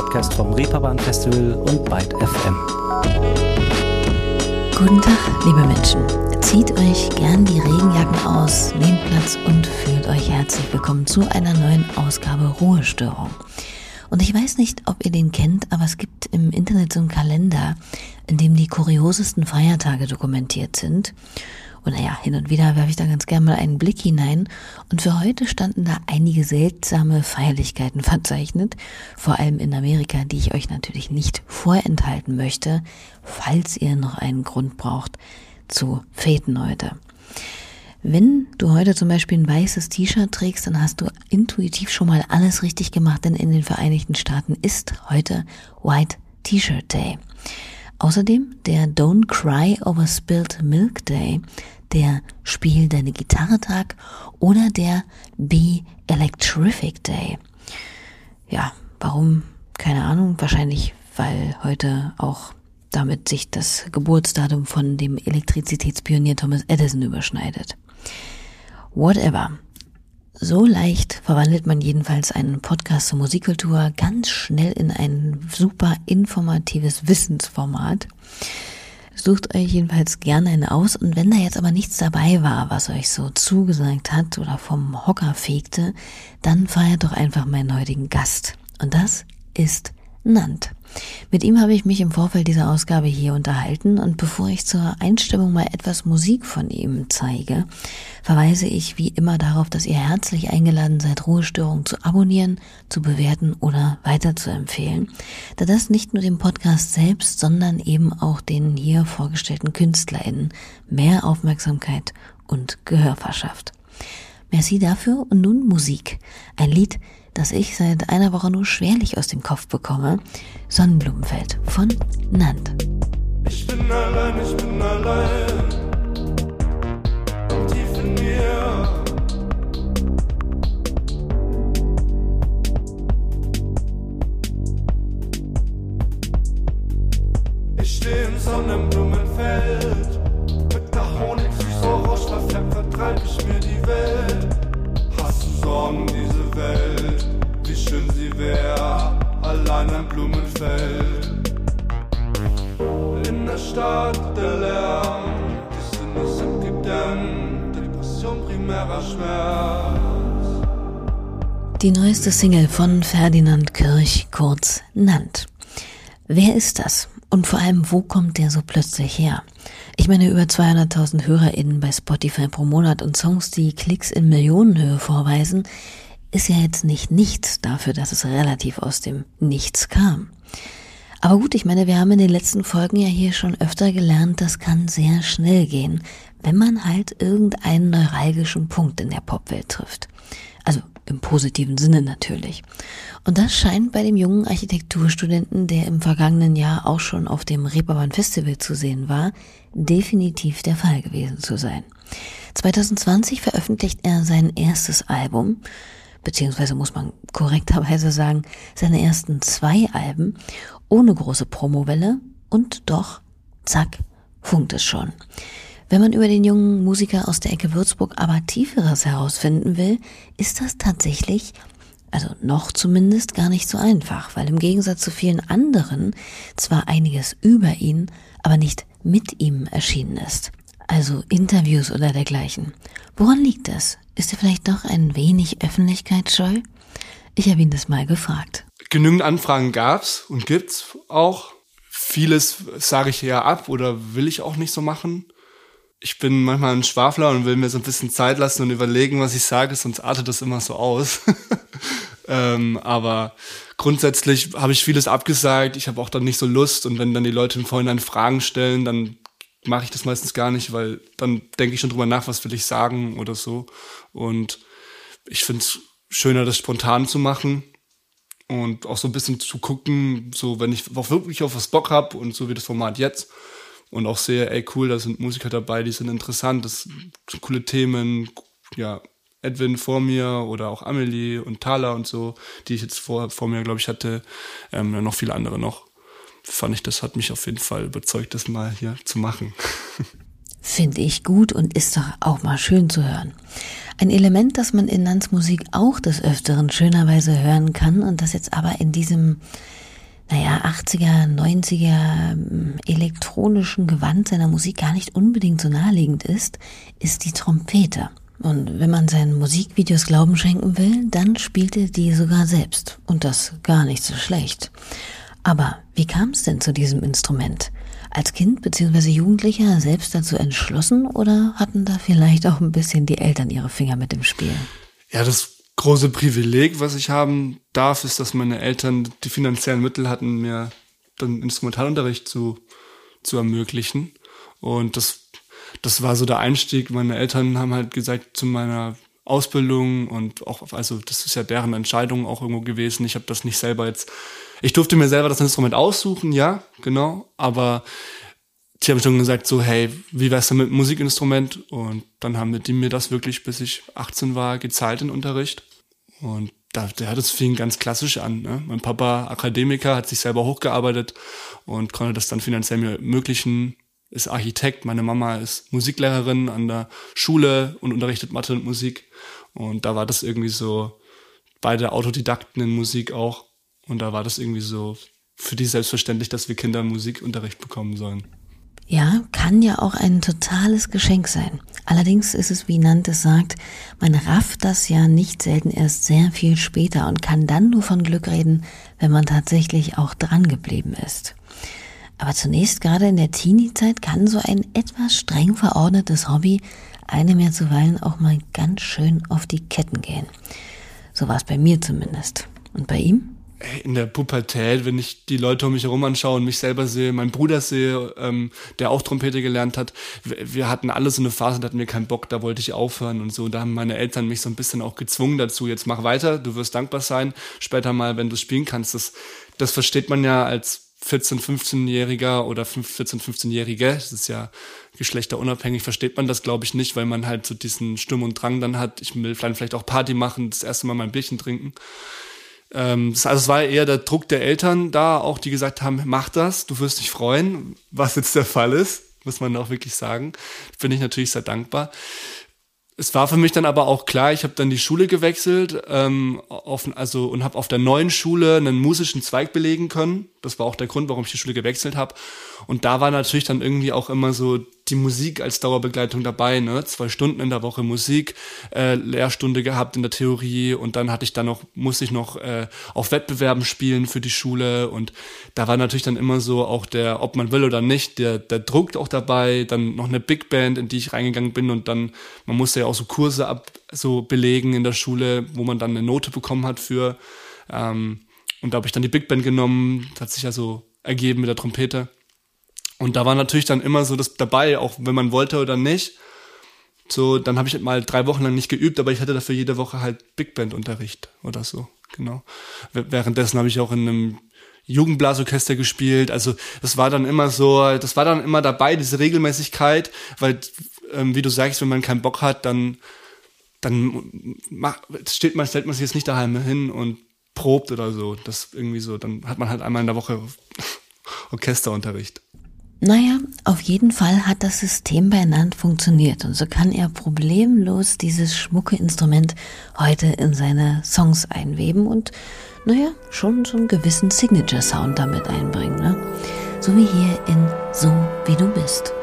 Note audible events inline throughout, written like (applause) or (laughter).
Podcast vom Reeperbahn Festival und Byte FM. Guten Tag, liebe Menschen. Zieht euch gern die Regenjacken aus, nehmt Platz und fühlt euch herzlich willkommen zu einer neuen Ausgabe Ruhestörung. Und ich weiß nicht, ob ihr den kennt, aber es gibt im Internet so einen Kalender, in dem die kuriosesten Feiertage dokumentiert sind. Und naja, hin und wieder werfe ich da ganz gerne mal einen Blick hinein. Und für heute standen da einige seltsame Feierlichkeiten (laughs) verzeichnet, vor allem in Amerika, die ich euch natürlich nicht vorenthalten möchte, falls ihr noch einen Grund braucht zu Feten heute. Wenn du heute zum Beispiel ein weißes T-Shirt trägst, dann hast du intuitiv schon mal alles richtig gemacht, denn in den Vereinigten Staaten ist heute White T-Shirt Day. Außerdem der Don't Cry Over Spilled Milk Day, der Spiel deine Gitarre Tag oder der Be Electrific Day. Ja, warum? Keine Ahnung. Wahrscheinlich, weil heute auch damit sich das Geburtsdatum von dem Elektrizitätspionier Thomas Edison überschneidet. Whatever. So leicht verwandelt man jedenfalls einen Podcast zur Musikkultur ganz schnell in ein super informatives Wissensformat. Sucht euch jedenfalls gerne einen aus und wenn da jetzt aber nichts dabei war, was euch so zugesagt hat oder vom Hocker fegte, dann feiert doch einfach meinen heutigen Gast. Und das ist Nant. Mit ihm habe ich mich im Vorfeld dieser Ausgabe hier unterhalten und bevor ich zur Einstimmung mal etwas Musik von ihm zeige, verweise ich wie immer darauf, dass ihr herzlich eingeladen seid, Ruhestörung zu abonnieren, zu bewerten oder weiterzuempfehlen, da das nicht nur dem Podcast selbst, sondern eben auch den hier vorgestellten KünstlerInnen mehr Aufmerksamkeit und Gehör verschafft. Merci dafür und nun Musik. Ein Lied, das ich seit einer Woche nur schwerlich aus dem Kopf bekomme. Sonnenblumenfeld von Nand. Ich bin allein, ich bin allein. Tief in mir. Ich stehe im Sonnenblumenfeld. Mit der Honigsuche Rauschverfärbt vertreib ich mir die Welt. Blumenfeld. In der Stadt der Lärm, die Sinne sind gedämmt, Depression primärer Schmerz. Die neueste Single von Ferdinand Kirch, kurz Nant. Wer ist das? Und vor allem, wo kommt der so plötzlich her? Ich meine, über 200.000 HörerInnen bei Spotify pro Monat und Songs, die Klicks in Millionenhöhe vorweisen, ist ja jetzt nicht nichts dafür, dass es relativ aus dem Nichts kam. Aber gut, ich meine, wir haben in den letzten Folgen ja hier schon öfter gelernt, das kann sehr schnell gehen, wenn man halt irgendeinen neuralgischen Punkt in der Popwelt trifft. Also im positiven Sinne natürlich. Und das scheint bei dem jungen Architekturstudenten, der im vergangenen Jahr auch schon auf dem Reeperbahn Festival zu sehen war, definitiv der Fall gewesen zu sein. 2020 veröffentlicht er sein erstes Album, beziehungsweise muss man korrekterweise sagen, seine ersten zwei Alben, ohne große Promowelle und doch, zack, funkt es schon. Wenn man über den jungen Musiker aus der Ecke Würzburg aber Tieferes herausfinden will, ist das tatsächlich, also noch zumindest, gar nicht so einfach, weil im Gegensatz zu vielen anderen zwar einiges über ihn, aber nicht mit ihm erschienen ist. Also Interviews oder dergleichen. Woran liegt das? Ist er vielleicht doch ein wenig öffentlichkeitsscheu? Ich habe ihn das mal gefragt. Genügend Anfragen gab's und gibt's auch. Vieles sage ich eher ab oder will ich auch nicht so machen. Ich bin manchmal ein Schwafler und will mir so ein bisschen Zeit lassen und überlegen, was ich sage, sonst artet das immer so aus. (laughs) ähm, aber grundsätzlich habe ich vieles abgesagt. Ich habe auch dann nicht so Lust und wenn dann die Leute im Vorhinein Fragen stellen, dann mache ich das meistens gar nicht, weil dann denke ich schon drüber nach, was will ich sagen oder so. Und ich finde es schöner, das spontan zu machen und auch so ein bisschen zu gucken, so wenn ich auch wirklich auf was Bock hab und so wie das Format jetzt und auch sehe, ey cool, da sind Musiker dabei, die sind interessant, das sind coole Themen, ja, Edwin vor mir oder auch Amelie und Thala und so, die ich jetzt vor, vor mir, glaube ich, hatte, ähm, noch viele andere noch. Fand ich, das hat mich auf jeden Fall überzeugt, das mal hier zu machen. (laughs) Finde ich gut und ist doch auch mal schön zu hören. Ein Element, das man in Nans Musik auch des Öfteren schönerweise hören kann und das jetzt aber in diesem naja, 80er, 90er ähm, elektronischen Gewand seiner Musik gar nicht unbedingt so naheliegend ist, ist die Trompete. Und wenn man seinen Musikvideos Glauben schenken will, dann spielt er die sogar selbst. Und das gar nicht so schlecht. Aber wie kam es denn zu diesem Instrument? Als Kind bzw. Jugendlicher selbst dazu entschlossen oder hatten da vielleicht auch ein bisschen die Eltern ihre Finger mit im Spiel? Ja, das große Privileg, was ich haben darf, ist, dass meine Eltern die finanziellen Mittel hatten, mir dann Instrumentalunterricht zu, zu ermöglichen. Und das, das war so der Einstieg. Meine Eltern haben halt gesagt, zu meiner Ausbildung und auch, also das ist ja deren Entscheidung auch irgendwo gewesen. Ich habe das nicht selber jetzt, ich durfte mir selber das Instrument aussuchen, ja, genau, aber die haben schon gesagt, so, hey, wie wär's denn mit Musikinstrument? Und dann haben die mir das wirklich, bis ich 18 war, gezahlt in Unterricht. Und da, der hat es fing ganz klassisch an. Ne? Mein Papa, Akademiker, hat sich selber hochgearbeitet und konnte das dann finanziell mir ermöglichen. Ist Architekt, meine Mama ist Musiklehrerin an der Schule und unterrichtet Mathe und Musik. Und da war das irgendwie so, beide Autodidakten in Musik auch. Und da war das irgendwie so für die selbstverständlich, dass wir Kinder Musikunterricht bekommen sollen. Ja, kann ja auch ein totales Geschenk sein. Allerdings ist es, wie Nantes sagt, man rafft das ja nicht selten erst sehr viel später und kann dann nur von Glück reden, wenn man tatsächlich auch dran geblieben ist. Aber zunächst gerade in der Teenie-Zeit kann so ein etwas streng verordnetes Hobby einem ja zuweilen auch mal ganz schön auf die Ketten gehen. So war es bei mir zumindest. Und bei ihm? In der Pubertät, wenn ich die Leute um mich herum anschaue und mich selber sehe, meinen Bruder sehe, ähm, der auch Trompete gelernt hat, wir, hatten alle so eine Phase, da hatten wir keinen Bock, da wollte ich aufhören und so. Da haben meine Eltern mich so ein bisschen auch gezwungen dazu, jetzt mach weiter, du wirst dankbar sein, später mal, wenn du spielen kannst. Das, das versteht man ja als 14, 15-Jähriger oder 14, 15-Jährige, das ist ja geschlechterunabhängig, versteht man das, glaube ich, nicht, weil man halt so diesen Sturm und Drang dann hat, ich will vielleicht auch Party machen, das erste Mal mein Bierchen trinken. Ähm, also es war eher der Druck der Eltern da, auch die gesagt haben, mach das, du wirst dich freuen, was jetzt der Fall ist, muss man auch wirklich sagen. Bin ich natürlich sehr dankbar. Es war für mich dann aber auch klar, ich habe dann die Schule gewechselt ähm, auf, also, und habe auf der neuen Schule einen musischen Zweig belegen können. Das war auch der Grund, warum ich die Schule gewechselt habe. Und da war natürlich dann irgendwie auch immer so die Musik als Dauerbegleitung dabei, ne? Zwei Stunden in der Woche Musik, äh, Lehrstunde gehabt in der Theorie und dann hatte ich dann noch, musste ich noch äh, auf Wettbewerben spielen für die Schule und da war natürlich dann immer so auch der, ob man will oder nicht, der, der Druck auch dabei, dann noch eine Big Band, in die ich reingegangen bin und dann, man musste ja auch so Kurse ab, so belegen in der Schule, wo man dann eine Note bekommen hat für, ähm, und da habe ich dann die Big Band genommen, das hat sich ja so ergeben mit der Trompete. Und da war natürlich dann immer so das dabei, auch wenn man wollte oder nicht. So, dann habe ich halt mal drei Wochen lang nicht geübt, aber ich hatte dafür jede Woche halt Big Band Unterricht oder so, genau. Währenddessen habe ich auch in einem Jugendblasorchester gespielt. Also das war dann immer so, das war dann immer dabei, diese Regelmäßigkeit, weil ähm, wie du sagst, wenn man keinen Bock hat, dann dann macht, steht man, stellt man sich jetzt nicht daheim hin und probt oder so. Das irgendwie so, dann hat man halt einmal in der Woche (laughs) Orchesterunterricht. Naja, auf jeden Fall hat das System bei Nant funktioniert und so kann er problemlos dieses schmucke Instrument heute in seine Songs einweben und naja, schon so einen gewissen Signature-Sound damit einbringen. Ne? So wie hier in So wie du bist.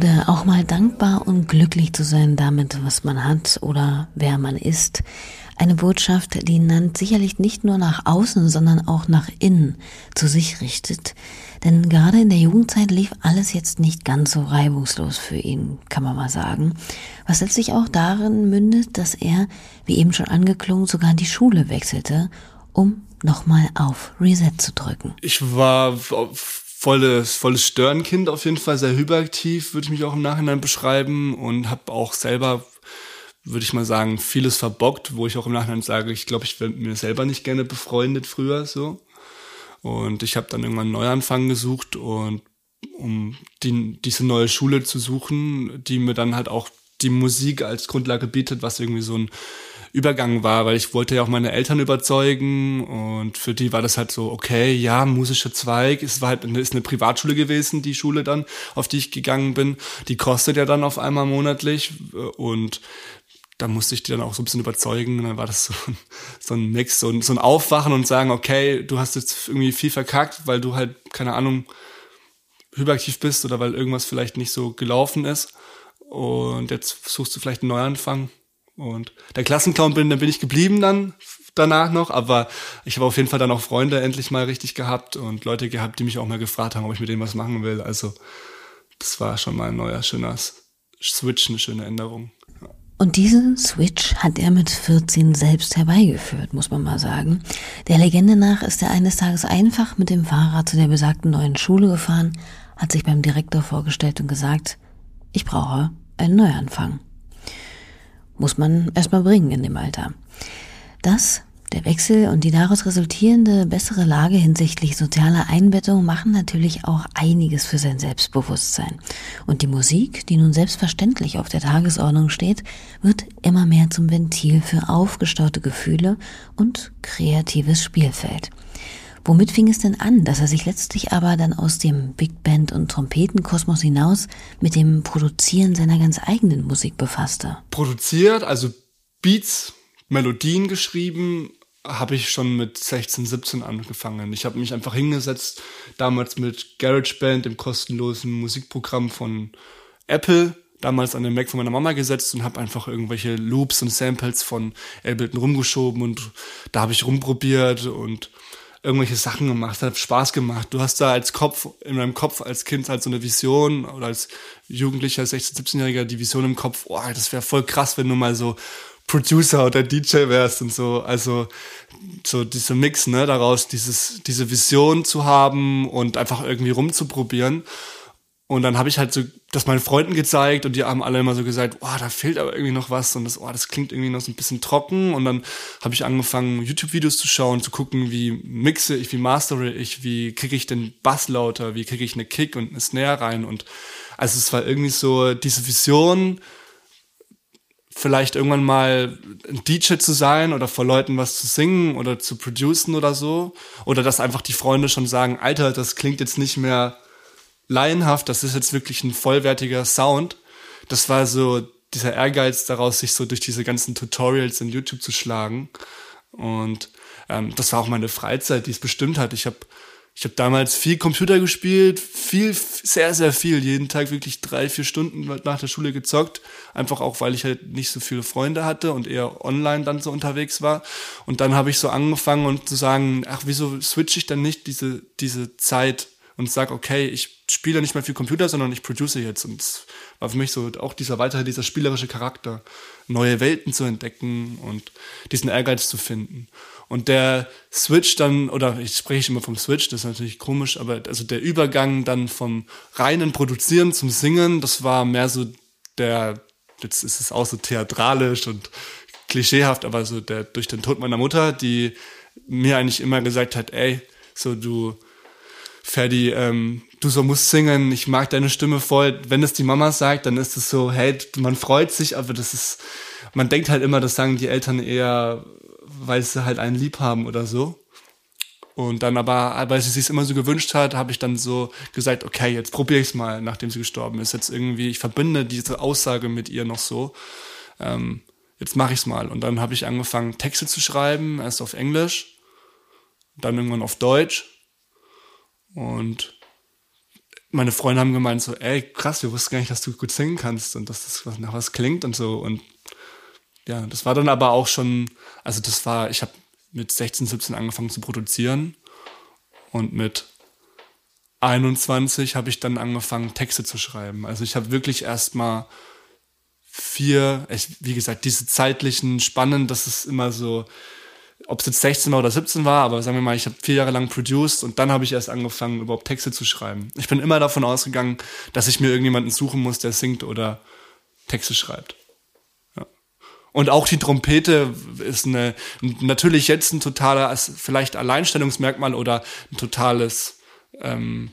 Kleine Ode, auch mal dankbar und glücklich zu sein damit, was man hat oder wer man ist. Eine Botschaft, die Nant sicherlich nicht nur nach außen, sondern auch nach innen zu sich richtet. Denn gerade in der Jugendzeit lief alles jetzt nicht ganz so reibungslos für ihn, kann man mal sagen. Was letztlich auch darin mündet, dass er, wie eben schon angeklungen, sogar die Schule wechselte, um nochmal auf Reset zu drücken. Ich war volles, volles Störenkind auf jeden Fall, sehr hyperaktiv, würde ich mich auch im Nachhinein beschreiben und habe auch selber würde ich mal sagen, vieles verbockt, wo ich auch im Nachhinein sage, ich glaube, ich wäre mir selber nicht gerne befreundet früher so. Und ich habe dann irgendwann einen Neuanfang gesucht und um die, diese neue Schule zu suchen, die mir dann halt auch die Musik als Grundlage bietet, was irgendwie so ein Übergang war, weil ich wollte ja auch meine Eltern überzeugen und für die war das halt so, okay, ja, musischer Zweig, es war halt eine, ist eine Privatschule gewesen, die Schule dann, auf die ich gegangen bin, die kostet ja dann auf einmal monatlich und da musste ich die dann auch so ein bisschen überzeugen und dann war das so, so ein Mix, so ein, so ein Aufwachen und sagen, okay, du hast jetzt irgendwie viel verkackt, weil du halt, keine Ahnung, hyperaktiv bist oder weil irgendwas vielleicht nicht so gelaufen ist. Und jetzt suchst du vielleicht einen Neuanfang und der Klassenclown bin, dann bin ich geblieben dann danach noch, aber ich habe auf jeden Fall dann auch Freunde endlich mal richtig gehabt und Leute gehabt, die mich auch mal gefragt haben, ob ich mit denen was machen will. Also das war schon mal ein neuer schöner Switch, eine schöne Änderung. Und diesen Switch hat er mit 14 selbst herbeigeführt, muss man mal sagen. Der Legende nach ist er eines Tages einfach mit dem Fahrrad zu der besagten neuen Schule gefahren, hat sich beim Direktor vorgestellt und gesagt, ich brauche einen Neuanfang muss man erstmal bringen in dem Alter. Das, der Wechsel und die daraus resultierende bessere Lage hinsichtlich sozialer Einbettung machen natürlich auch einiges für sein Selbstbewusstsein. Und die Musik, die nun selbstverständlich auf der Tagesordnung steht, wird immer mehr zum Ventil für aufgestaute Gefühle und kreatives Spielfeld. Womit fing es denn an, dass er sich letztlich aber dann aus dem Big Band und Trompetenkosmos hinaus mit dem Produzieren seiner ganz eigenen Musik befasste? Produziert, also Beats, Melodien geschrieben, habe ich schon mit 16, 17 angefangen. Ich habe mich einfach hingesetzt, damals mit GarageBand, dem kostenlosen Musikprogramm von Apple, damals an den Mac von meiner Mama gesetzt und habe einfach irgendwelche Loops und Samples von Ableton rumgeschoben und da habe ich rumprobiert und irgendwelche Sachen gemacht, hat Spaß gemacht. Du hast da als Kopf, in meinem Kopf als Kind halt so eine Vision oder als Jugendlicher, 16, 17-Jähriger die Vision im Kopf, oh, das wäre voll krass, wenn du mal so Producer oder DJ wärst und so. Also so dieser Mix, ne, daraus dieses, diese Vision zu haben und einfach irgendwie rumzuprobieren. Und dann habe ich halt so das meinen Freunden gezeigt und die haben alle immer so gesagt, oh, da fehlt aber irgendwie noch was und das, oh, das klingt irgendwie noch so ein bisschen trocken. Und dann habe ich angefangen, YouTube-Videos zu schauen, zu gucken, wie mixe ich, wie mastere ich, wie kriege ich den Bass lauter, wie kriege ich eine Kick und eine Snare rein. Und also es war irgendwie so diese Vision, vielleicht irgendwann mal ein DJ zu sein oder vor Leuten was zu singen oder zu producen oder so. Oder dass einfach die Freunde schon sagen, Alter, das klingt jetzt nicht mehr laienhaft, das ist jetzt wirklich ein vollwertiger Sound. Das war so dieser Ehrgeiz daraus, sich so durch diese ganzen Tutorials in YouTube zu schlagen. Und ähm, das war auch meine Freizeit, die es bestimmt hat. Ich habe ich hab damals viel Computer gespielt, viel, sehr, sehr viel, jeden Tag wirklich drei, vier Stunden nach der Schule gezockt. Einfach auch, weil ich halt nicht so viele Freunde hatte und eher online dann so unterwegs war. Und dann habe ich so angefangen und zu sagen, ach, wieso switche ich dann nicht diese, diese Zeit und sage, okay, ich spiele nicht mehr viel Computer, sondern ich produce jetzt. Und es war für mich so auch dieser weitere, dieser spielerische Charakter, neue Welten zu entdecken und diesen Ehrgeiz zu finden. Und der Switch dann, oder ich spreche immer vom Switch, das ist natürlich komisch, aber also der Übergang dann vom reinen Produzieren zum Singen, das war mehr so der, jetzt ist es auch so theatralisch und klischeehaft, aber so der durch den Tod meiner Mutter, die mir eigentlich immer gesagt hat, ey, so du Ferdi, ähm, du so musst singen, ich mag deine Stimme voll. Wenn es die Mama sagt, dann ist es so, hey, man freut sich, aber das ist, man denkt halt immer, das sagen die Eltern eher, weil sie halt einen lieb haben oder so. Und dann aber, weil sie sich immer so gewünscht hat, habe ich dann so gesagt, okay, jetzt probiere ich es mal, nachdem sie gestorben ist. Jetzt irgendwie, ich verbinde diese Aussage mit ihr noch so. Ähm, jetzt mache ich es mal. Und dann habe ich angefangen, Texte zu schreiben, erst auf Englisch, dann irgendwann auf Deutsch und meine Freunde haben gemeint so, ey, krass, wir wussten gar nicht, dass du gut singen kannst und dass das nach was klingt und so. Und ja, das war dann aber auch schon, also das war, ich habe mit 16, 17 angefangen zu produzieren und mit 21 habe ich dann angefangen, Texte zu schreiben. Also ich habe wirklich erstmal vier, wie gesagt, diese zeitlichen Spannen, das ist immer so, ob es jetzt 16 war oder 17 war, aber sagen wir mal, ich habe vier Jahre lang produced und dann habe ich erst angefangen, überhaupt Texte zu schreiben. Ich bin immer davon ausgegangen, dass ich mir irgendjemanden suchen muss, der singt oder Texte schreibt. Ja. Und auch die Trompete ist eine, natürlich jetzt ein totaler, vielleicht Alleinstellungsmerkmal oder ein totales, ähm,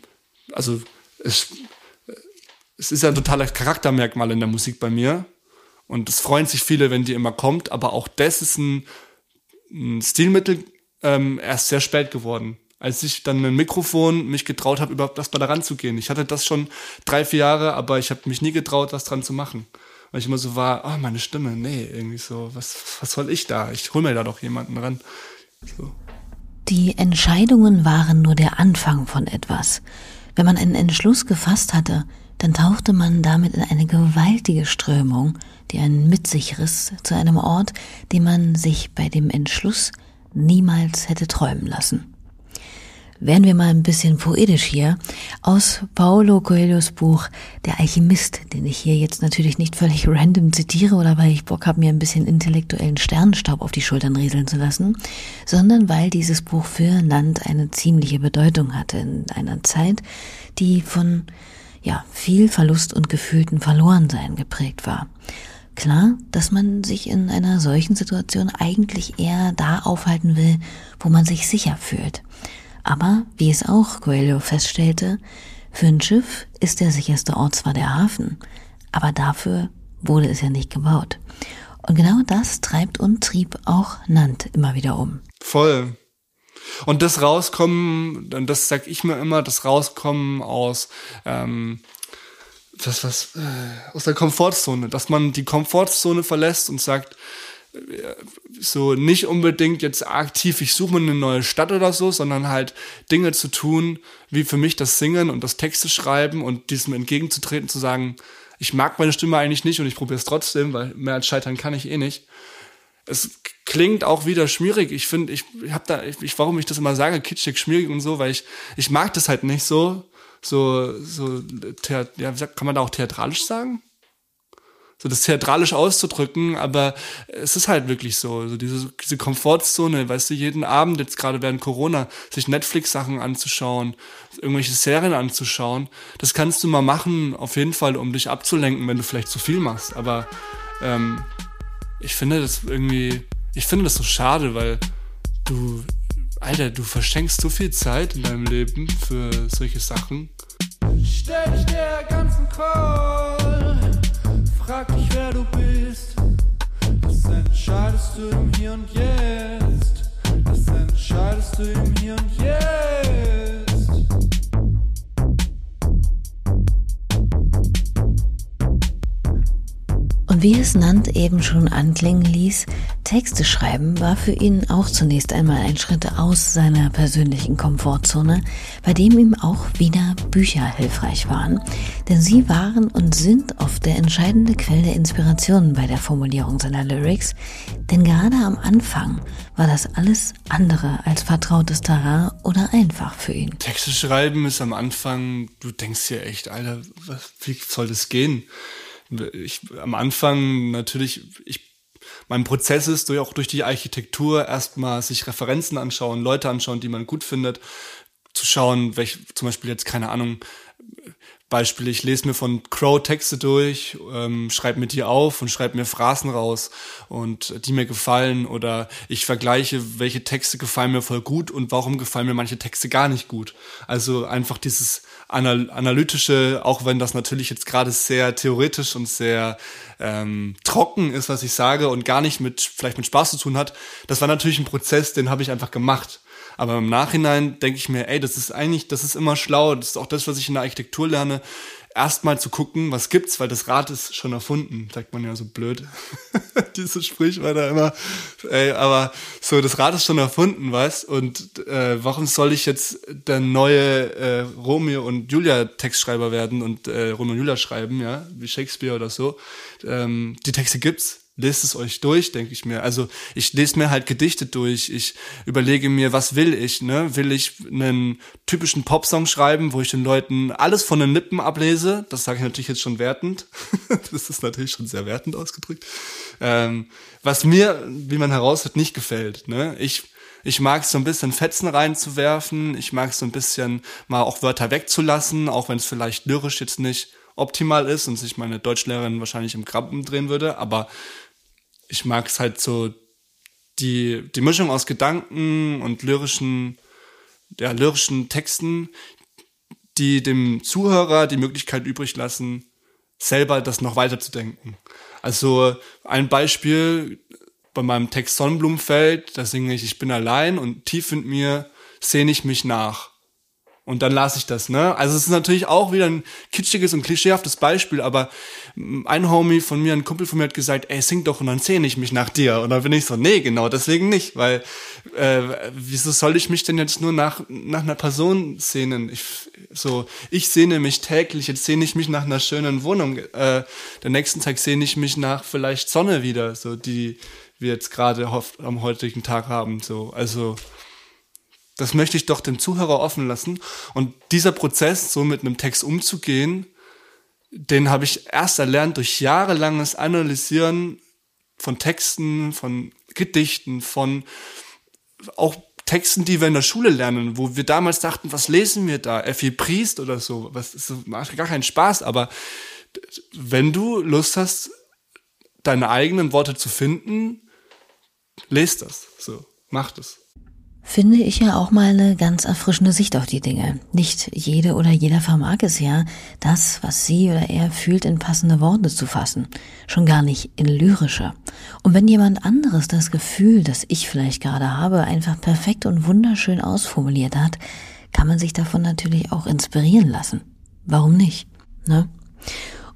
also es, es ist ja ein totales Charaktermerkmal in der Musik bei mir. Und es freuen sich viele, wenn die immer kommt, aber auch das ist ein Stilmittel ähm, erst sehr spät geworden. Als ich dann ein Mikrofon mich getraut habe, überhaupt erst mal da ranzugehen. Ich hatte das schon drei, vier Jahre, aber ich habe mich nie getraut, was dran zu machen weil ich immer so war, oh, meine Stimme, nee, irgendwie so, was, was soll ich da? Ich hol mir da doch jemanden ran. So. Die Entscheidungen waren nur der Anfang von etwas. Wenn man einen Entschluss gefasst hatte, dann tauchte man damit in eine gewaltige Strömung, die einen mit sich riss, zu einem Ort, den man sich bei dem Entschluss niemals hätte träumen lassen. Werden wir mal ein bisschen poetisch hier. Aus Paulo Coelhos Buch Der Alchemist, den ich hier jetzt natürlich nicht völlig (laughs) random zitiere oder weil ich Bock habe, mir ein bisschen intellektuellen Sternenstaub auf die Schultern rieseln zu lassen, sondern weil dieses Buch für Land eine ziemliche Bedeutung hatte in einer Zeit, die von ja, viel Verlust und gefühlten Verlorensein geprägt war. Klar, dass man sich in einer solchen Situation eigentlich eher da aufhalten will, wo man sich sicher fühlt. Aber, wie es auch Coelho feststellte, für ein Schiff ist der sicherste Ort zwar der Hafen, aber dafür wurde es ja nicht gebaut. Und genau das treibt und trieb auch Nant immer wieder um. Voll. Und das Rauskommen, das sag ich mir immer, das Rauskommen aus, ähm, das was, äh, aus der Komfortzone, dass man die Komfortzone verlässt und sagt, so nicht unbedingt jetzt aktiv, ich suche mir eine neue Stadt oder so, sondern halt Dinge zu tun, wie für mich das Singen und das Texte schreiben und diesem entgegenzutreten, zu sagen, ich mag meine Stimme eigentlich nicht und ich probiere es trotzdem, weil mehr als scheitern kann ich eh nicht. Es klingt auch wieder schmierig. Ich finde, ich habe da, ich, warum ich das immer sage, kitschig, schmierig und so, weil ich, ich mag das halt nicht so, so, so, ja, kann man da auch theatralisch sagen? so das theatralisch auszudrücken, aber es ist halt wirklich so, so diese, diese Komfortzone, weißt du, jeden Abend jetzt gerade während Corona sich Netflix-Sachen anzuschauen, irgendwelche Serien anzuschauen, das kannst du mal machen, auf jeden Fall, um dich abzulenken, wenn du vielleicht zu viel machst, aber ähm, ich finde das irgendwie, ich finde das so schade, weil du, Alter, du verschenkst so viel Zeit in deinem Leben für solche Sachen. Stell dich der ganzen Call frag dich, wer du bist. Das entscheidest du im Hier und Jetzt. Das entscheidest du im Hier und Jetzt. Wie es Nant eben schon anklingen ließ, Texte schreiben war für ihn auch zunächst einmal ein Schritt aus seiner persönlichen Komfortzone, bei dem ihm auch wieder Bücher hilfreich waren. Denn sie waren und sind oft der entscheidende Quell der Inspiration bei der Formulierung seiner Lyrics. Denn gerade am Anfang war das alles andere als vertrautes Terrain oder einfach für ihn. Texte schreiben ist am Anfang, du denkst dir echt, Alter, wie soll das gehen? Ich, am Anfang natürlich, ich, mein Prozess ist durch, auch durch die Architektur erstmal sich Referenzen anschauen, Leute anschauen, die man gut findet, zu schauen, welche, zum Beispiel jetzt, keine Ahnung, Beispiel, ich lese mir von Crow Texte durch, ähm, schreibe mir die auf und schreibe mir Phrasen raus und die mir gefallen oder ich vergleiche, welche Texte gefallen mir voll gut und warum gefallen mir manche Texte gar nicht gut. Also einfach dieses anal analytische, auch wenn das natürlich jetzt gerade sehr theoretisch und sehr ähm, trocken ist, was ich sage und gar nicht mit vielleicht mit Spaß zu tun hat, das war natürlich ein Prozess, den habe ich einfach gemacht. Aber im Nachhinein denke ich mir, ey, das ist eigentlich, das ist immer schlau. Das ist auch das, was ich in der Architektur lerne. Erstmal zu gucken, was gibt's, weil das Rad ist schon erfunden, sagt man ja so blöd. (laughs) Dieses Sprichwort da immer. Ey, aber so, das Rad ist schon erfunden, weißt? Und äh, warum soll ich jetzt der neue äh, Romeo und Julia Textschreiber werden und äh, Romeo und Julia schreiben, ja, wie Shakespeare oder so? Ähm, die Texte gibt's lest es euch durch, denke ich mir. Also ich lese mir halt Gedichte durch. Ich überlege mir, was will ich? Ne? Will ich einen typischen Popsong schreiben, wo ich den Leuten alles von den Lippen ablese? Das sage ich natürlich jetzt schon wertend. (laughs) das ist natürlich schon sehr wertend ausgedrückt. Ähm, was mir, wie man heraushört, nicht gefällt. Ne? Ich ich mag es so ein bisschen Fetzen reinzuwerfen. Ich mag es so ein bisschen mal auch Wörter wegzulassen, auch wenn es vielleicht lyrisch jetzt nicht optimal ist und sich meine Deutschlehrerin wahrscheinlich im Krabben drehen würde. Aber ich mag es halt so, die, die Mischung aus Gedanken und lyrischen, ja, lyrischen Texten, die dem Zuhörer die Möglichkeit übrig lassen, selber das noch weiterzudenken. Also ein Beispiel bei meinem Text Sonnenblumenfeld, da singe ich, ich bin allein und tief in mir sehne ich mich nach. Und dann las ich das, ne? Also es ist natürlich auch wieder ein kitschiges und klischeehaftes Beispiel, aber ein Homie von mir, ein Kumpel von mir hat gesagt, ey, sing doch und dann sehne ich mich nach dir. Und dann bin ich so, nee, genau, deswegen nicht, weil äh, wieso soll ich mich denn jetzt nur nach, nach einer Person sehnen? Ich, so, ich sehne mich täglich, jetzt sehne ich mich nach einer schönen Wohnung. Äh, der nächsten Tag sehne ich mich nach vielleicht Sonne wieder, so die wir jetzt gerade am heutigen Tag haben. So, also das möchte ich doch dem Zuhörer offen lassen. Und dieser Prozess, so mit einem Text umzugehen, den habe ich erst erlernt durch jahrelanges Analysieren von Texten, von Gedichten, von auch Texten, die wir in der Schule lernen, wo wir damals dachten, was lesen wir da? Effi Priest oder so. Was ist, macht gar keinen Spaß, aber wenn du Lust hast, deine eigenen Worte zu finden, lest das. So, mach das. Finde ich ja auch mal eine ganz erfrischende Sicht auf die Dinge. Nicht jede oder jeder vermag es ja, das, was sie oder er fühlt, in passende Worte zu fassen. Schon gar nicht in lyrische. Und wenn jemand anderes das Gefühl, das ich vielleicht gerade habe, einfach perfekt und wunderschön ausformuliert hat, kann man sich davon natürlich auch inspirieren lassen. Warum nicht? Ne?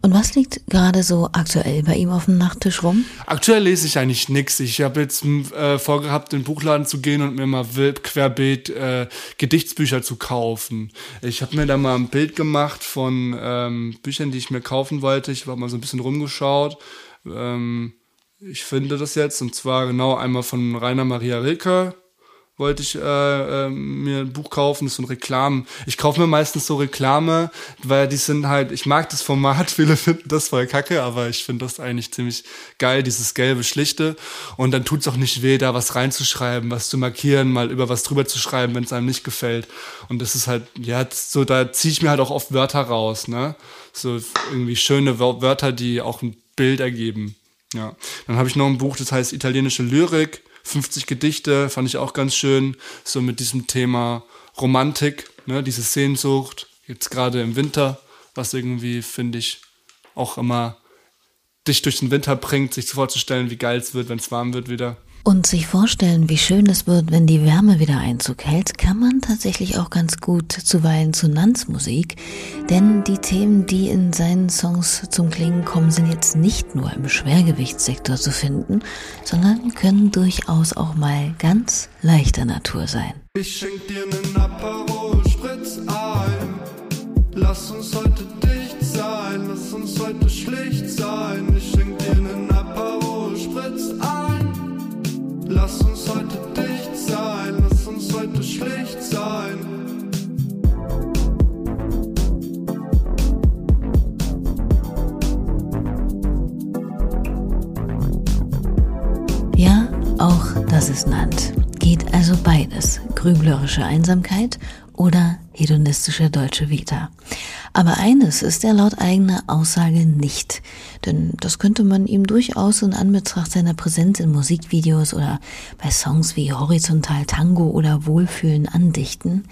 Und was liegt gerade so aktuell bei ihm auf dem Nachttisch rum? Aktuell lese ich eigentlich nichts. Ich habe jetzt äh, vorgehabt, in den Buchladen zu gehen und mir mal querbeet äh, Gedichtsbücher zu kaufen. Ich habe mir da mal ein Bild gemacht von ähm, Büchern, die ich mir kaufen wollte. Ich habe mal so ein bisschen rumgeschaut. Ähm, ich finde das jetzt, und zwar genau einmal von Rainer Maria Rilke, wollte ich äh, äh, mir ein Buch kaufen, so ein Reklam. Ich kaufe mir meistens so Reklame, weil die sind halt, ich mag das Format, (laughs) viele finden das voll kacke, aber ich finde das eigentlich ziemlich geil, dieses gelbe, schlichte. Und dann tut's auch nicht weh, da was reinzuschreiben, was zu markieren, mal über was drüber zu schreiben, wenn es einem nicht gefällt. Und das ist halt, ja, so, da ziehe ich mir halt auch oft Wörter raus, ne? So irgendwie schöne Wörter, die auch ein Bild ergeben. Ja. Dann habe ich noch ein Buch, das heißt Italienische Lyrik 50 Gedichte, fand ich auch ganz schön, so mit diesem Thema Romantik, ne, diese Sehnsucht, jetzt gerade im Winter, was irgendwie, finde ich, auch immer dich durch den Winter bringt, sich vorzustellen, wie geil es wird, wenn es warm wird wieder. Und sich vorstellen, wie schön es wird, wenn die Wärme wieder Einzug hält, kann man tatsächlich auch ganz gut zuweilen zu Nans Musik. Denn die Themen, die in seinen Songs zum Klingen kommen, sind jetzt nicht nur im Schwergewichtssektor zu finden, sondern können durchaus auch mal ganz leichter Natur sein. Ich schenk dir nen Aperol Spritz ein. Lass uns heute das ist Nant. Geht also beides. Grüblerische Einsamkeit oder hedonistische deutsche Vita. Aber eines ist er laut eigener Aussage nicht, denn das könnte man ihm durchaus in Anbetracht seiner Präsenz in Musikvideos oder bei Songs wie Horizontal Tango oder Wohlfühlen andichten,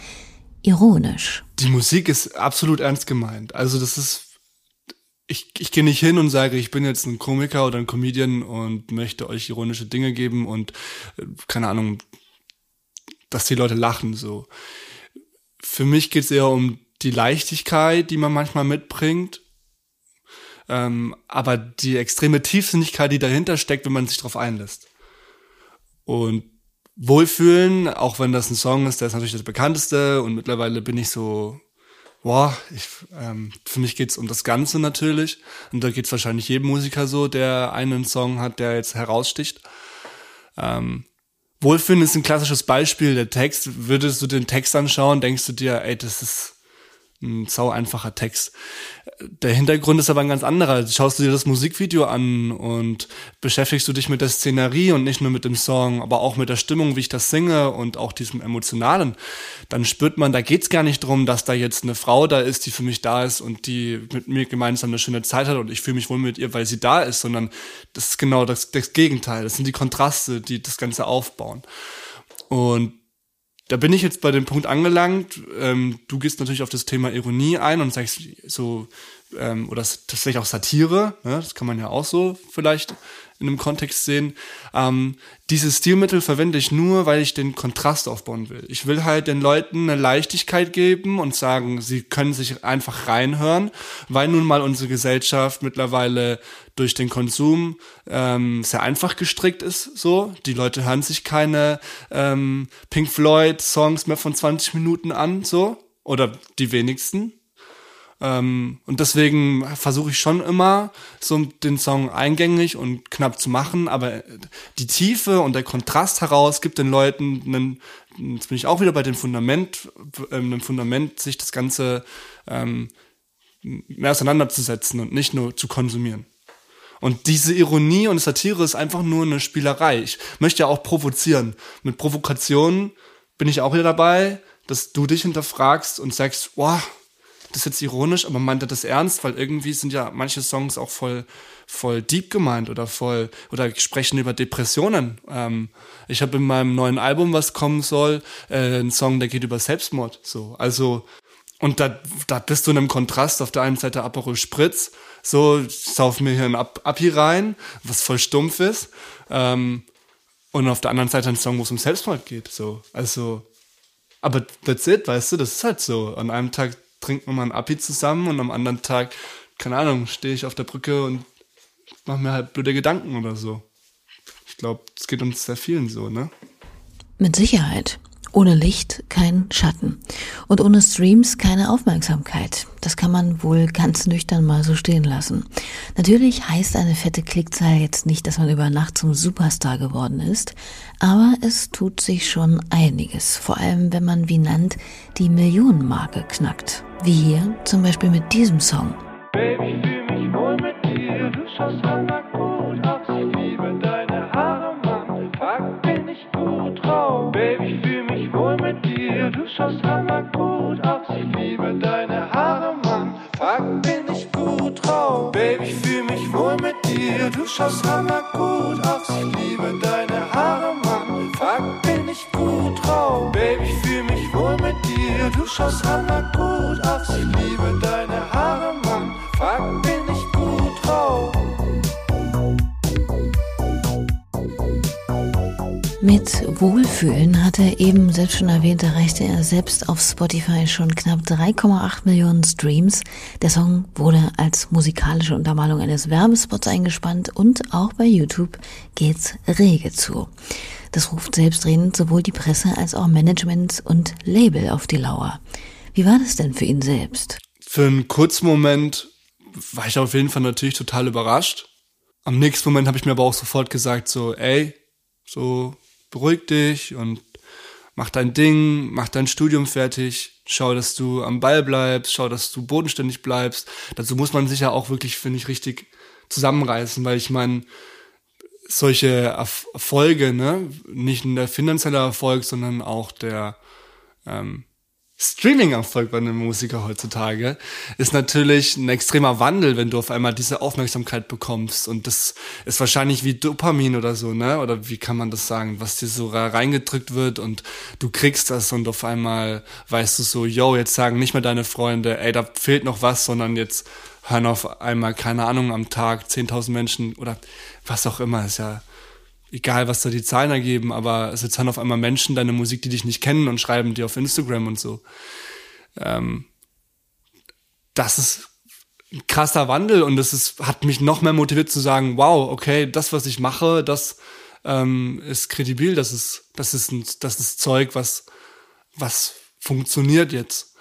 ironisch. Die Musik ist absolut ernst gemeint. Also das ist ich, ich gehe nicht hin und sage, ich bin jetzt ein Komiker oder ein Comedian und möchte euch ironische Dinge geben und äh, keine Ahnung, dass die Leute lachen so für mich geht es eher um die Leichtigkeit, die man manchmal mitbringt. Ähm, aber die extreme Tiefsinnigkeit, die dahinter steckt, wenn man sich darauf einlässt. Und Wohlfühlen, auch wenn das ein Song ist, der ist natürlich das bekannteste und mittlerweile bin ich so, boah, ich, ähm, für mich geht's um das Ganze natürlich. Und da geht's wahrscheinlich jedem Musiker so, der einen Song hat, der jetzt heraussticht. Ähm, Wohlfühlen ist ein klassisches Beispiel. Der Text, würdest du den Text anschauen, denkst du dir, ey, das ist ein sau einfacher Text. Der Hintergrund ist aber ein ganz anderer. Schaust du dir das Musikvideo an und beschäftigst du dich mit der Szenerie und nicht nur mit dem Song, aber auch mit der Stimmung, wie ich das singe und auch diesem Emotionalen, dann spürt man, da geht's gar nicht drum, dass da jetzt eine Frau da ist, die für mich da ist und die mit mir gemeinsam eine schöne Zeit hat und ich fühle mich wohl mit ihr, weil sie da ist, sondern das ist genau das, das Gegenteil. Das sind die Kontraste, die das Ganze aufbauen. Und da bin ich jetzt bei dem Punkt angelangt. Ähm, du gehst natürlich auf das Thema Ironie ein und sagst so, ähm, oder tatsächlich auch Satire, ne? das kann man ja auch so vielleicht in einem Kontext sehen. Ähm, dieses Stilmittel verwende ich nur, weil ich den Kontrast aufbauen will. Ich will halt den Leuten eine Leichtigkeit geben und sagen, sie können sich einfach reinhören, weil nun mal unsere Gesellschaft mittlerweile durch den Konsum ähm, sehr einfach gestrickt ist. So, die Leute hören sich keine ähm, Pink Floyd Songs mehr von 20 Minuten an, so oder die wenigsten. Ähm, und deswegen versuche ich schon immer, so den Song eingängig und knapp zu machen, aber die Tiefe und der Kontrast heraus gibt den Leuten einen, jetzt bin ich auch wieder bei dem Fundament, äh, einem Fundament, sich das Ganze ähm, mehr auseinanderzusetzen und nicht nur zu konsumieren. Und diese Ironie und Satire ist einfach nur eine Spielerei. Ich möchte ja auch provozieren. Mit Provokationen bin ich auch wieder dabei, dass du dich hinterfragst und sagst, wow, das jetzt ironisch, aber meint er das ernst? Weil irgendwie sind ja manche Songs auch voll, voll deep gemeint oder voll, oder sprechen über Depressionen. Ähm, ich habe in meinem neuen Album, was kommen soll, äh, einen Song, der geht über Selbstmord. So, also, und da, da bist du in einem Kontrast. Auf der einen Seite Aperol Spritz, so, ich sauf mir hier ein Api rein, was voll stumpf ist. Ähm, und auf der anderen Seite ein Song, wo es um Selbstmord geht. So, also, aber that's it, weißt du, das ist halt so. An einem Tag trinken wir mal ein Api zusammen und am anderen Tag, keine Ahnung, stehe ich auf der Brücke und mache mir halt blöde Gedanken oder so. Ich glaube, es geht uns sehr vielen so, ne? Mit Sicherheit. Ohne Licht kein Schatten. Und ohne Streams keine Aufmerksamkeit. Das kann man wohl ganz nüchtern mal so stehen lassen. Natürlich heißt eine fette Klickzahl jetzt nicht, dass man über Nacht zum Superstar geworden ist, aber es tut sich schon einiges. Vor allem, wenn man wie nannt die Millionenmarke knackt. Wie hier zum Beispiel mit diesem Song. Baby, schaust hammer gut aus. Ich liebe deine Haare, Mann, fuck, bin ich gut drauf. Baby, fühl mich wohl mit dir, du schaust hammer gut aus. Ich liebe deine Haare, Mann, fuck, bin ich gut drauf. Baby, fühl mich wohl mit dir, du schaust hammer gut aus. Ich liebe deine Haare, Mit Wohlfühlen hat er eben selbst schon erwähnt, erreichte er selbst auf Spotify schon knapp 3,8 Millionen Streams. Der Song wurde als musikalische Untermalung eines Werbespots eingespannt und auch bei YouTube geht's rege zu. Das ruft selbstredend sowohl die Presse als auch Management und Label auf die Lauer. Wie war das denn für ihn selbst? Für einen kurzen Moment war ich auf jeden Fall natürlich total überrascht. Am nächsten Moment habe ich mir aber auch sofort gesagt, so, ey, so beruhig dich und mach dein Ding, mach dein Studium fertig, schau, dass du am Ball bleibst, schau, dass du bodenständig bleibst. Dazu muss man sich ja auch wirklich, finde ich, richtig zusammenreißen, weil ich meine, solche Erf- Erfolge, ne, nicht nur der finanzielle Erfolg, sondern auch der ähm, Streaming-Erfolg bei einem Musiker heutzutage ist natürlich ein extremer Wandel, wenn du auf einmal diese Aufmerksamkeit bekommst. Und das ist wahrscheinlich wie Dopamin oder so, ne? Oder wie kann man das sagen, was dir so reingedrückt wird und du kriegst das und auf einmal weißt du so, yo, jetzt sagen nicht mehr deine Freunde, ey, da fehlt noch was, sondern jetzt hören auf einmal, keine Ahnung, am Tag 10.000 Menschen oder was auch immer, ist ja egal was da die Zahlen ergeben, aber es hören auf einmal Menschen deine Musik, die dich nicht kennen und schreiben dir auf Instagram und so. Ähm, das ist ein krasser Wandel und das hat mich noch mehr motiviert zu sagen, wow, okay, das, was ich mache, das ähm, ist kredibil, das ist, das ist, ein, das ist Zeug, was, was funktioniert jetzt.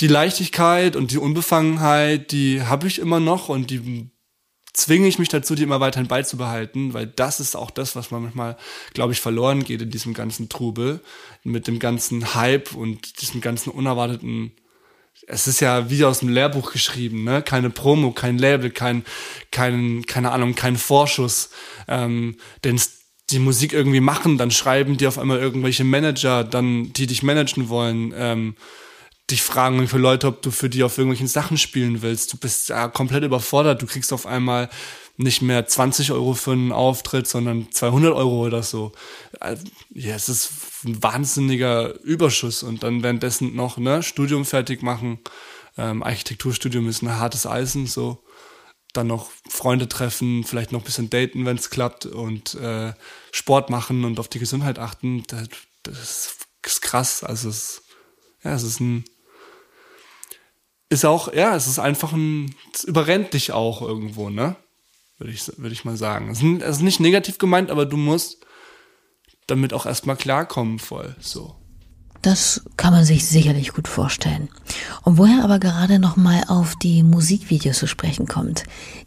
Die Leichtigkeit und die Unbefangenheit, die habe ich immer noch und die zwinge ich mich dazu, die immer weiterhin beizubehalten, weil das ist auch das, was manchmal, glaube ich, verloren geht in diesem ganzen Trubel, mit dem ganzen Hype und diesem ganzen unerwarteten es ist ja wie aus dem Lehrbuch geschrieben, ne? Keine Promo, kein Label, kein, kein, keine Ahnung, kein Vorschuss. Ähm, denn die Musik irgendwie machen, dann schreiben die auf einmal irgendwelche Manager, dann die dich managen wollen, ähm, dich fragen für Leute, ob du für die auf irgendwelchen Sachen spielen willst. Du bist ja komplett überfordert. Du kriegst auf einmal nicht mehr 20 Euro für einen Auftritt, sondern 200 Euro oder so. Ja, es ist ein wahnsinniger Überschuss und dann währenddessen noch ne Studium fertig machen. Ähm, Architekturstudium ist ein hartes Eisen, so dann noch Freunde treffen, vielleicht noch ein bisschen daten, wenn es klappt und äh, Sport machen und auf die Gesundheit achten. Das, das ist krass. Also es, ja, es ist ein ist auch, ja, es ist einfach ein, es überrennt dich auch irgendwo, ne? würde ich, würde ich mal sagen. Es ist nicht negativ gemeint, aber du musst damit auch erstmal klarkommen voll, so. Das kann man sich sicherlich gut vorstellen. Und woher aber gerade nochmal auf die Musikvideos zu sprechen kommt,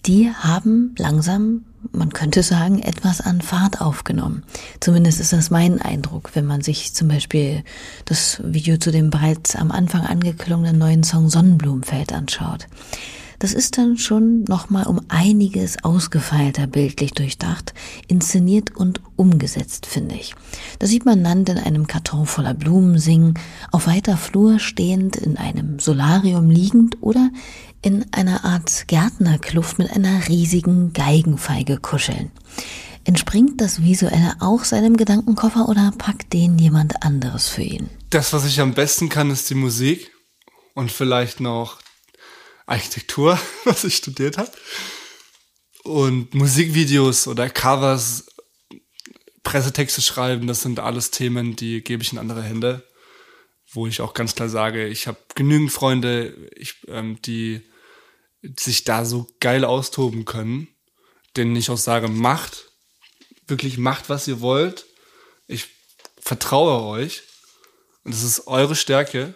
die haben langsam, man könnte sagen, etwas an Fahrt aufgenommen. Zumindest ist das mein Eindruck, wenn man sich zum Beispiel das Video zu dem bereits am Anfang angeklungenen neuen Song Sonnenblumenfeld anschaut. Das ist dann schon nochmal um einiges ausgefeilter bildlich durchdacht, inszeniert und umgesetzt, finde ich. Da sieht man Nand in einem Karton voller Blumen singen, auf weiter Flur stehend, in einem Solarium liegend oder in einer Art Gärtnerkluft mit einer riesigen Geigenfeige kuscheln. Entspringt das Visuelle auch seinem Gedankenkoffer oder packt den jemand anderes für ihn? Das, was ich am besten kann, ist die Musik und vielleicht noch Architektur, (laughs) was ich studiert habe. Und Musikvideos oder Covers, Pressetexte schreiben, das sind alles Themen, die gebe ich in andere Hände. Wo ich auch ganz klar sage, ich habe genügend Freunde, ich, ähm, die sich da so geil austoben können, denen ich auch sage, macht, wirklich macht, was ihr wollt. Ich vertraue euch. Und es ist eure Stärke,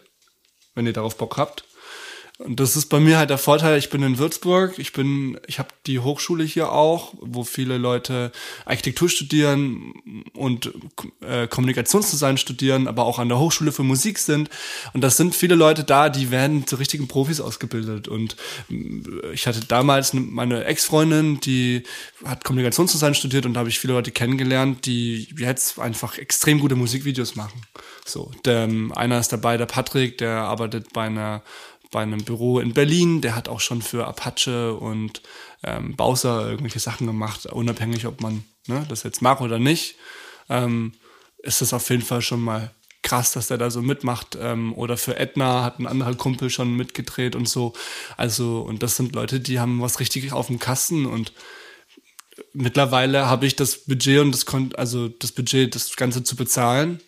wenn ihr darauf Bock habt. Und das ist bei mir halt der Vorteil, ich bin in Würzburg, ich bin, ich habe die Hochschule hier auch, wo viele Leute Architektur studieren und äh, Kommunikationsdesign studieren, aber auch an der Hochschule für Musik sind. Und das sind viele Leute da, die werden zu richtigen Profis ausgebildet. Und äh, ich hatte damals meine Ex-Freundin, die hat Kommunikationsdesign studiert und da habe ich viele Leute kennengelernt, die jetzt einfach extrem gute Musikvideos machen. So, der, einer ist dabei, der Patrick, der arbeitet bei einer bei einem Büro in Berlin, der hat auch schon für Apache und ähm, Bowser irgendwelche Sachen gemacht, unabhängig, ob man ne, das jetzt mag oder nicht. Ähm, ist das auf jeden Fall schon mal krass, dass der da so mitmacht. Ähm, oder für Edna hat ein anderer Kumpel schon mitgedreht und so. Also, und das sind Leute, die haben was richtig auf dem Kasten und mittlerweile habe ich das Budget und das Kon also das Budget, das Ganze zu bezahlen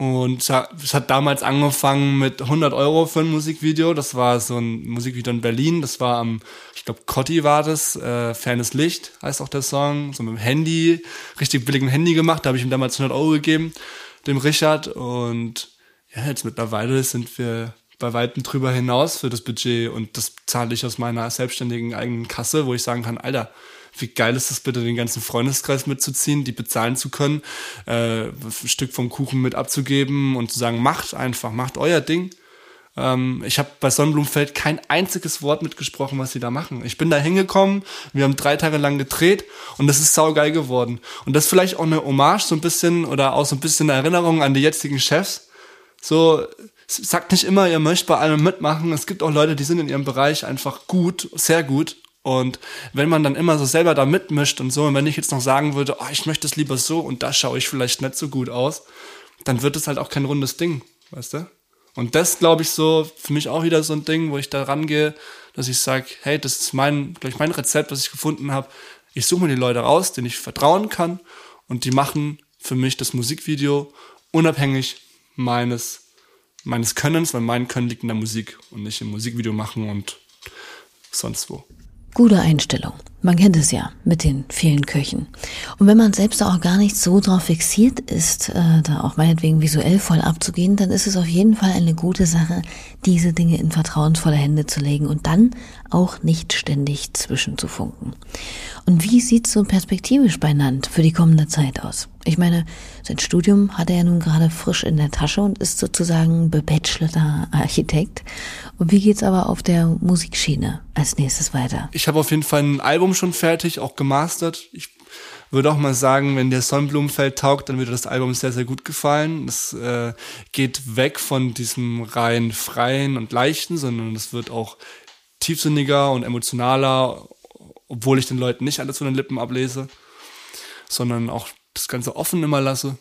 und es hat damals angefangen mit 100 Euro für ein Musikvideo. Das war so ein Musikvideo in Berlin. Das war am, ich glaube, Cotti war das. Äh, Fernes Licht heißt auch der Song. So mit dem Handy, richtig billigem Handy gemacht. Da habe ich ihm damals 100 Euro gegeben, dem Richard. Und ja, jetzt mittlerweile sind wir bei weitem drüber hinaus für das Budget. Und das zahle ich aus meiner selbstständigen eigenen Kasse, wo ich sagen kann, Alter, wie geil ist es bitte, den ganzen Freundeskreis mitzuziehen, die bezahlen zu können, äh, ein Stück vom Kuchen mit abzugeben und zu sagen, macht einfach, macht euer Ding. Ähm, ich habe bei Sonnenblumenfeld kein einziges Wort mitgesprochen, was sie da machen. Ich bin da hingekommen, wir haben drei Tage lang gedreht und das ist saugeil geworden. Und das ist vielleicht auch eine Hommage so ein bisschen oder auch so ein bisschen eine Erinnerung an die jetzigen Chefs. So, sagt nicht immer, ihr möchtet bei allem mitmachen. Es gibt auch Leute, die sind in ihrem Bereich einfach gut, sehr gut und wenn man dann immer so selber da mitmischt und so, und wenn ich jetzt noch sagen würde, oh, ich möchte es lieber so und da schaue ich vielleicht nicht so gut aus, dann wird es halt auch kein rundes Ding, weißt du? Und das glaube ich so für mich auch wieder so ein Ding, wo ich da rangehe, dass ich sage, hey, das ist mein, gleich mein Rezept, was ich gefunden habe. Ich suche mir die Leute raus, denen ich vertrauen kann und die machen für mich das Musikvideo unabhängig meines meines Könnens, weil mein Können liegt in der Musik und nicht im Musikvideo machen und sonst wo. Gute Einstellung. Man kennt es ja mit den vielen Köchen. Und wenn man selbst auch gar nicht so drauf fixiert ist, äh, da auch meinetwegen visuell voll abzugehen, dann ist es auf jeden Fall eine gute Sache, diese Dinge in vertrauensvolle Hände zu legen und dann auch nicht ständig zwischenzufunken. Und wie sieht's so perspektivisch bei Nant für die kommende Zeit aus? Ich meine, sein Studium hat er ja nun gerade frisch in der Tasche und ist sozusagen bebachelter Architekt. Und wie geht's aber auf der Musikschiene als nächstes weiter? Ich habe auf jeden Fall ein Album schon fertig, auch gemastert. Ich würde auch mal sagen, wenn der Sonnenblumenfeld taugt, dann würde das Album sehr, sehr gut gefallen. Es äh, geht weg von diesem rein freien und leichten, sondern es wird auch tiefsinniger und emotionaler, obwohl ich den Leuten nicht alles von den Lippen ablese, sondern auch das Ganze offen immer lasse.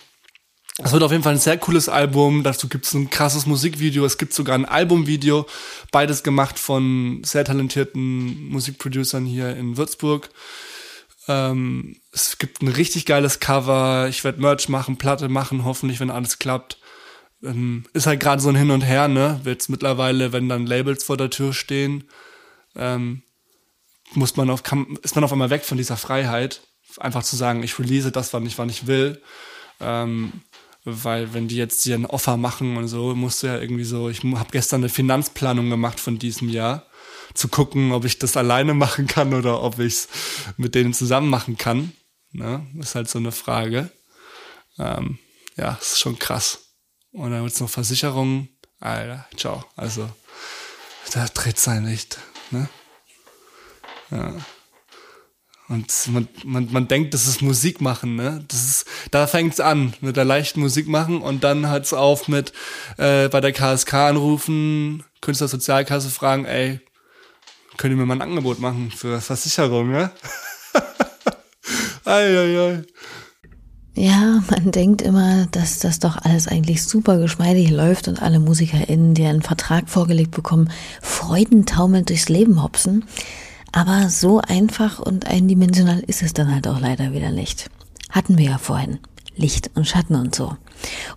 Es wird auf jeden Fall ein sehr cooles Album. Dazu gibt es ein krasses Musikvideo. Es gibt sogar ein Albumvideo. Beides gemacht von sehr talentierten Musikproducern hier in Würzburg. Ähm, es gibt ein richtig geiles Cover. Ich werde Merch machen, Platte machen, hoffentlich, wenn alles klappt. Ähm, ist halt gerade so ein Hin und Her, ne? Jetzt mittlerweile, wenn dann Labels vor der Tür stehen, ähm, muss man auf, kann, ist man auf einmal weg von dieser Freiheit, einfach zu sagen, ich release das, wann ich, wann ich will. Ähm, weil wenn die jetzt dir ein Offer machen und so, musst du ja irgendwie so, ich habe gestern eine Finanzplanung gemacht von diesem Jahr, zu gucken, ob ich das alleine (laughs) machen kann oder ob ich es mit denen zusammen machen kann. Ne? Ist halt so eine Frage. Ähm, ja, ist schon krass. Und dann wird's noch Versicherungen. Alter, ciao. Also, da dreht sein nicht. Ne? Ja. Und man, man, man denkt, das ist Musik machen, ne? Das ist, da fängt's an mit der leichten Musik machen und dann hört's auf mit äh, bei der KSK anrufen, Künstlersozialkasse fragen, ey, könnt ihr mir mal ein Angebot machen für Versicherung, ja? ei, ei, ei. Ja, man denkt immer, dass das doch alles eigentlich super geschmeidig läuft und alle MusikerInnen, die einen Vertrag vorgelegt bekommen, freudentaumelnd durchs Leben hopsen. Aber so einfach und eindimensional ist es dann halt auch leider wieder nicht. Hatten wir ja vorhin. Licht und Schatten und so.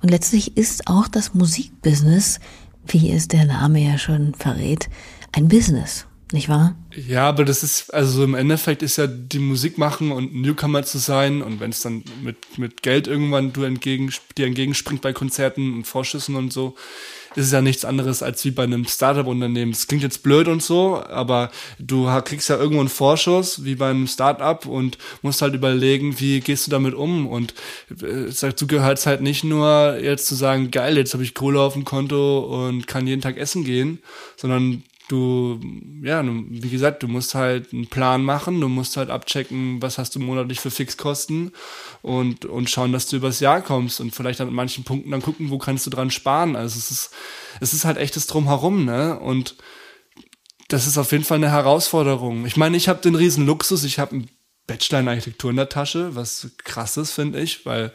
Und letztlich ist auch das Musikbusiness, wie es der Name ja schon verrät, ein Business nicht wahr? Ja, aber das ist, also im Endeffekt ist ja die Musik machen und Newcomer zu sein und wenn es dann mit, mit Geld irgendwann du entgegen, dir entgegenspringt bei Konzerten und Vorschüssen und so, ist es ja nichts anderes als wie bei einem Startup-Unternehmen. Es klingt jetzt blöd und so, aber du kriegst ja irgendwo einen Vorschuss, wie bei einem Startup und musst halt überlegen, wie gehst du damit um und äh, dazu gehört es halt nicht nur jetzt zu sagen, geil, jetzt habe ich Kohle auf dem Konto und kann jeden Tag essen gehen, sondern du, ja, wie gesagt, du musst halt einen Plan machen, du musst halt abchecken, was hast du monatlich für Fixkosten und, und schauen, dass du übers Jahr kommst und vielleicht an manchen Punkten dann gucken, wo kannst du dran sparen. Also es ist, es ist halt echtes Drumherum, ne? Und das ist auf jeden Fall eine Herausforderung. Ich meine, ich habe den riesen Luxus, ich habe einen Bachelor in Architektur in der Tasche, was krass ist, finde ich, weil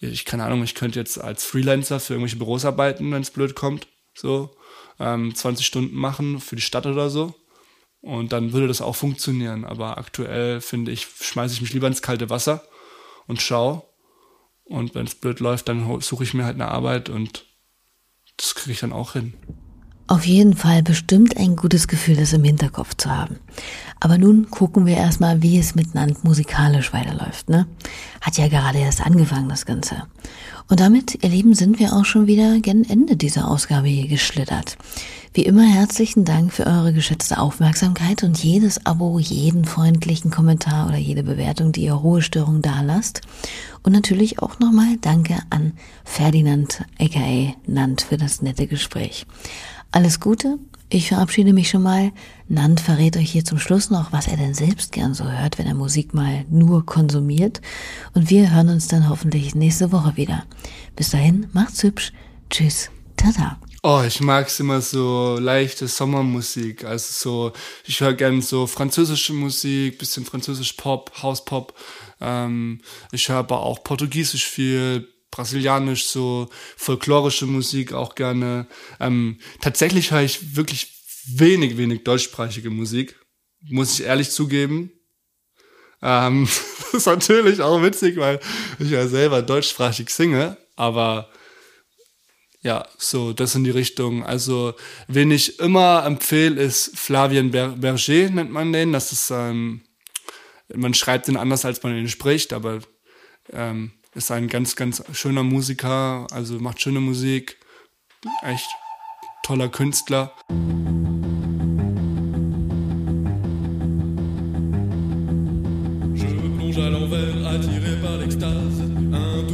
ich keine Ahnung, ich könnte jetzt als Freelancer für irgendwelche Büros arbeiten, wenn es blöd kommt, so ähm, 20 Stunden machen für die Stadt oder so. Und dann würde das auch funktionieren. Aber aktuell finde ich, schmeiße ich mich lieber ins kalte Wasser und schau. Und wenn es blöd läuft, dann suche ich mir halt eine Arbeit und das kriege ich dann auch hin. Auf jeden Fall bestimmt ein gutes Gefühl, das im Hinterkopf zu haben. Aber nun gucken wir erstmal, wie es mit Nant musikalisch weiterläuft, ne? Hat ja gerade erst angefangen, das Ganze. Und damit, ihr Lieben, sind wir auch schon wieder gen Ende dieser Ausgabe hier geschlittert. Wie immer herzlichen Dank für eure geschätzte Aufmerksamkeit und jedes Abo, jeden freundlichen Kommentar oder jede Bewertung, die ihr Ruhestörung da lasst. Und natürlich auch nochmal Danke an Ferdinand aka Nant für das nette Gespräch. Alles Gute, ich verabschiede mich schon mal. Nand verrät euch hier zum Schluss noch, was er denn selbst gern so hört, wenn er Musik mal nur konsumiert. Und wir hören uns dann hoffentlich nächste Woche wieder. Bis dahin, macht's hübsch. Tschüss. Tada. Oh, ich mag's immer so leichte Sommermusik. Also so, ich höre gern so französische Musik, bisschen französisch Pop, House-Pop. Ähm, ich höre aber auch Portugiesisch viel, brasilianisch, so folklorische Musik auch gerne. Ähm, tatsächlich höre ich wirklich wenig, wenig deutschsprachige Musik, muss ich ehrlich zugeben. Ähm, (laughs) das ist natürlich auch witzig, weil ich ja selber deutschsprachig singe, aber ja, so, das in die Richtung. Also, wen ich immer empfehle, ist Flavien Berger, nennt man den. Das ist, ähm, man schreibt ihn anders, als man ihn spricht, aber ähm, ist ein ganz, ganz schöner Musiker, also macht schöne Musik, echt toller Künstler. Je plonge à l'envers, attiré par l'extase. Un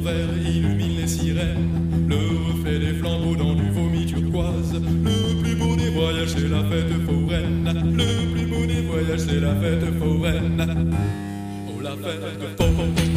vert illumine les sirènes. Le reflet des flambeaux dans du vomi turquoise. Le plus beau des voyages, c'est la fête foraine. Le plus beau des voyages, c'est la fête foraine. Oh, la fête foraine.